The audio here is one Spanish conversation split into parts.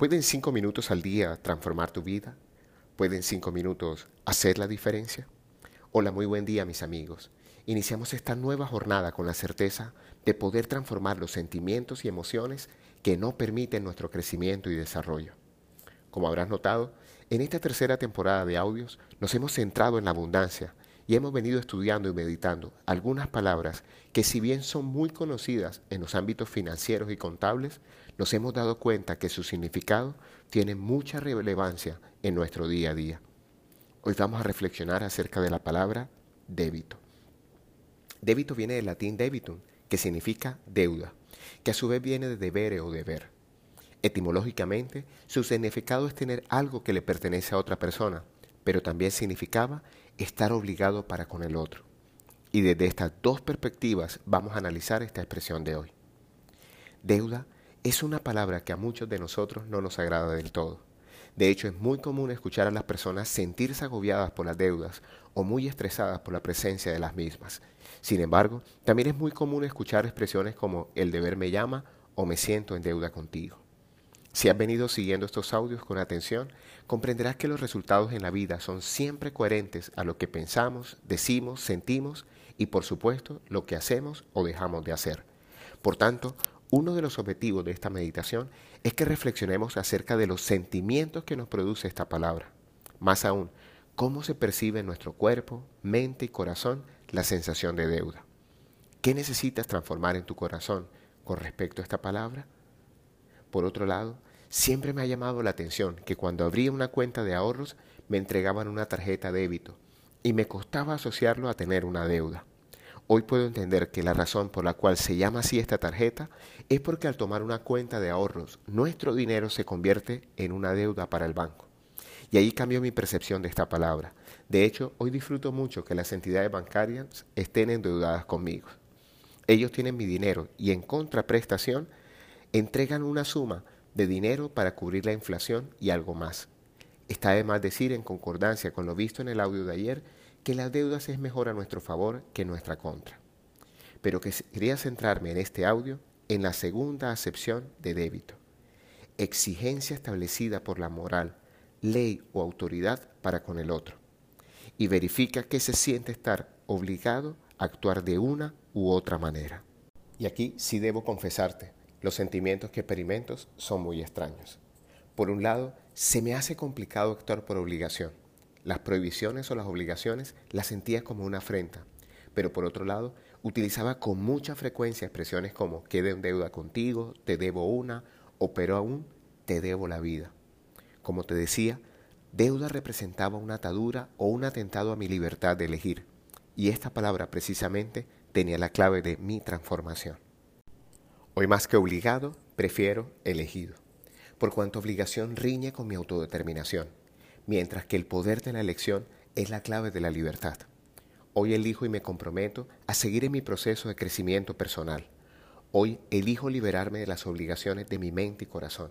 ¿Pueden cinco minutos al día transformar tu vida? ¿Pueden cinco minutos hacer la diferencia? Hola, muy buen día mis amigos. Iniciamos esta nueva jornada con la certeza de poder transformar los sentimientos y emociones que no permiten nuestro crecimiento y desarrollo. Como habrás notado, en esta tercera temporada de audios nos hemos centrado en la abundancia y hemos venido estudiando y meditando algunas palabras que si bien son muy conocidas en los ámbitos financieros y contables, nos hemos dado cuenta que su significado tiene mucha relevancia en nuestro día a día. Hoy vamos a reflexionar acerca de la palabra débito. Débito viene del latín debitum, que significa deuda, que a su vez viene de debere o deber. Etimológicamente, su significado es tener algo que le pertenece a otra persona, pero también significaba estar obligado para con el otro. Y desde estas dos perspectivas vamos a analizar esta expresión de hoy. Deuda es una palabra que a muchos de nosotros no nos agrada del todo. De hecho, es muy común escuchar a las personas sentirse agobiadas por las deudas o muy estresadas por la presencia de las mismas. Sin embargo, también es muy común escuchar expresiones como el deber me llama o me siento en deuda contigo. Si has venido siguiendo estos audios con atención, comprenderás que los resultados en la vida son siempre coherentes a lo que pensamos, decimos, sentimos y por supuesto lo que hacemos o dejamos de hacer. Por tanto, uno de los objetivos de esta meditación es que reflexionemos acerca de los sentimientos que nos produce esta palabra. Más aún, cómo se percibe en nuestro cuerpo, mente y corazón la sensación de deuda. ¿Qué necesitas transformar en tu corazón con respecto a esta palabra? Por otro lado, siempre me ha llamado la atención que cuando abría una cuenta de ahorros me entregaban una tarjeta débito y me costaba asociarlo a tener una deuda. Hoy puedo entender que la razón por la cual se llama así esta tarjeta es porque al tomar una cuenta de ahorros, nuestro dinero se convierte en una deuda para el banco. Y ahí cambió mi percepción de esta palabra. De hecho, hoy disfruto mucho que las entidades bancarias estén endeudadas conmigo. Ellos tienen mi dinero y en contraprestación entregan una suma de dinero para cubrir la inflación y algo más. Está de más decir, en concordancia con lo visto en el audio de ayer, que las deudas es mejor a nuestro favor que nuestra contra. Pero que quería centrarme en este audio en la segunda acepción de débito. Exigencia establecida por la moral, ley o autoridad para con el otro. Y verifica que se siente estar obligado a actuar de una u otra manera. Y aquí sí debo confesarte, los sentimientos que experimento son muy extraños. Por un lado, se me hace complicado actuar por obligación. Las prohibiciones o las obligaciones las sentía como una afrenta, pero por otro lado, utilizaba con mucha frecuencia expresiones como quede en deuda contigo, te debo una, o pero aún te debo la vida. Como te decía, deuda representaba una atadura o un atentado a mi libertad de elegir, y esta palabra precisamente tenía la clave de mi transformación. Hoy más que obligado, prefiero elegido, por cuanto obligación riñe con mi autodeterminación, mientras que el poder de la elección es la clave de la libertad. Hoy elijo y me comprometo a seguir en mi proceso de crecimiento personal. Hoy elijo liberarme de las obligaciones de mi mente y corazón.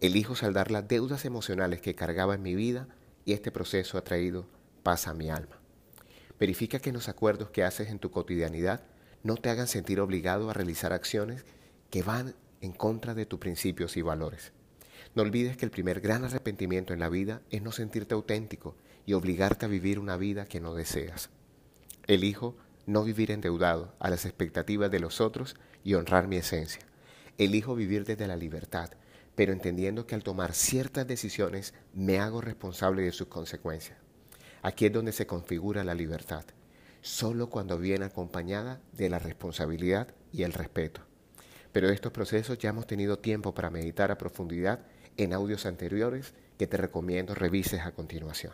Elijo saldar las deudas emocionales que cargaba en mi vida y este proceso ha traído paz a mi alma. Verifica que los acuerdos que haces en tu cotidianidad no te hagan sentir obligado a realizar acciones que van en contra de tus principios y valores. No olvides que el primer gran arrepentimiento en la vida es no sentirte auténtico y obligarte a vivir una vida que no deseas. Elijo no vivir endeudado a las expectativas de los otros y honrar mi esencia. Elijo vivir desde la libertad, pero entendiendo que al tomar ciertas decisiones me hago responsable de sus consecuencias. Aquí es donde se configura la libertad, solo cuando viene acompañada de la responsabilidad y el respeto. Pero de estos procesos ya hemos tenido tiempo para meditar a profundidad en audios anteriores que te recomiendo revises a continuación.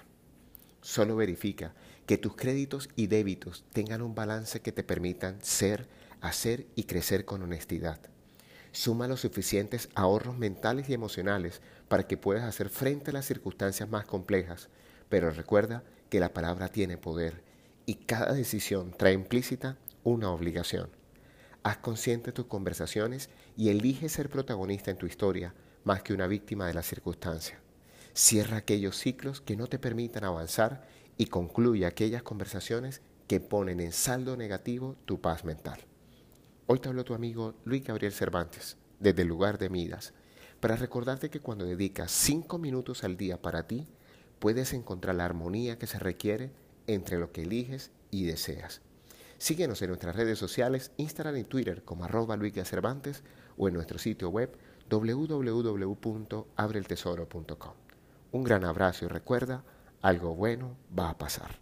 Solo verifica que tus créditos y débitos tengan un balance que te permitan ser, hacer y crecer con honestidad. Suma los suficientes ahorros mentales y emocionales para que puedas hacer frente a las circunstancias más complejas, pero recuerda que la palabra tiene poder y cada decisión trae implícita una obligación. Haz consciente tus conversaciones y elige ser protagonista en tu historia más que una víctima de la circunstancia. Cierra aquellos ciclos que no te permitan avanzar y concluye aquellas conversaciones que ponen en saldo negativo tu paz mental. Hoy te habló tu amigo Luis Gabriel Cervantes, desde el lugar de Midas, para recordarte que cuando dedicas cinco minutos al día para ti, puedes encontrar la armonía que se requiere entre lo que eliges y deseas. Síguenos en nuestras redes sociales, Instagram y Twitter como arroba Luis Cervantes o en nuestro sitio web www.abreltesoro.com. Un gran abrazo y recuerda, algo bueno va a pasar.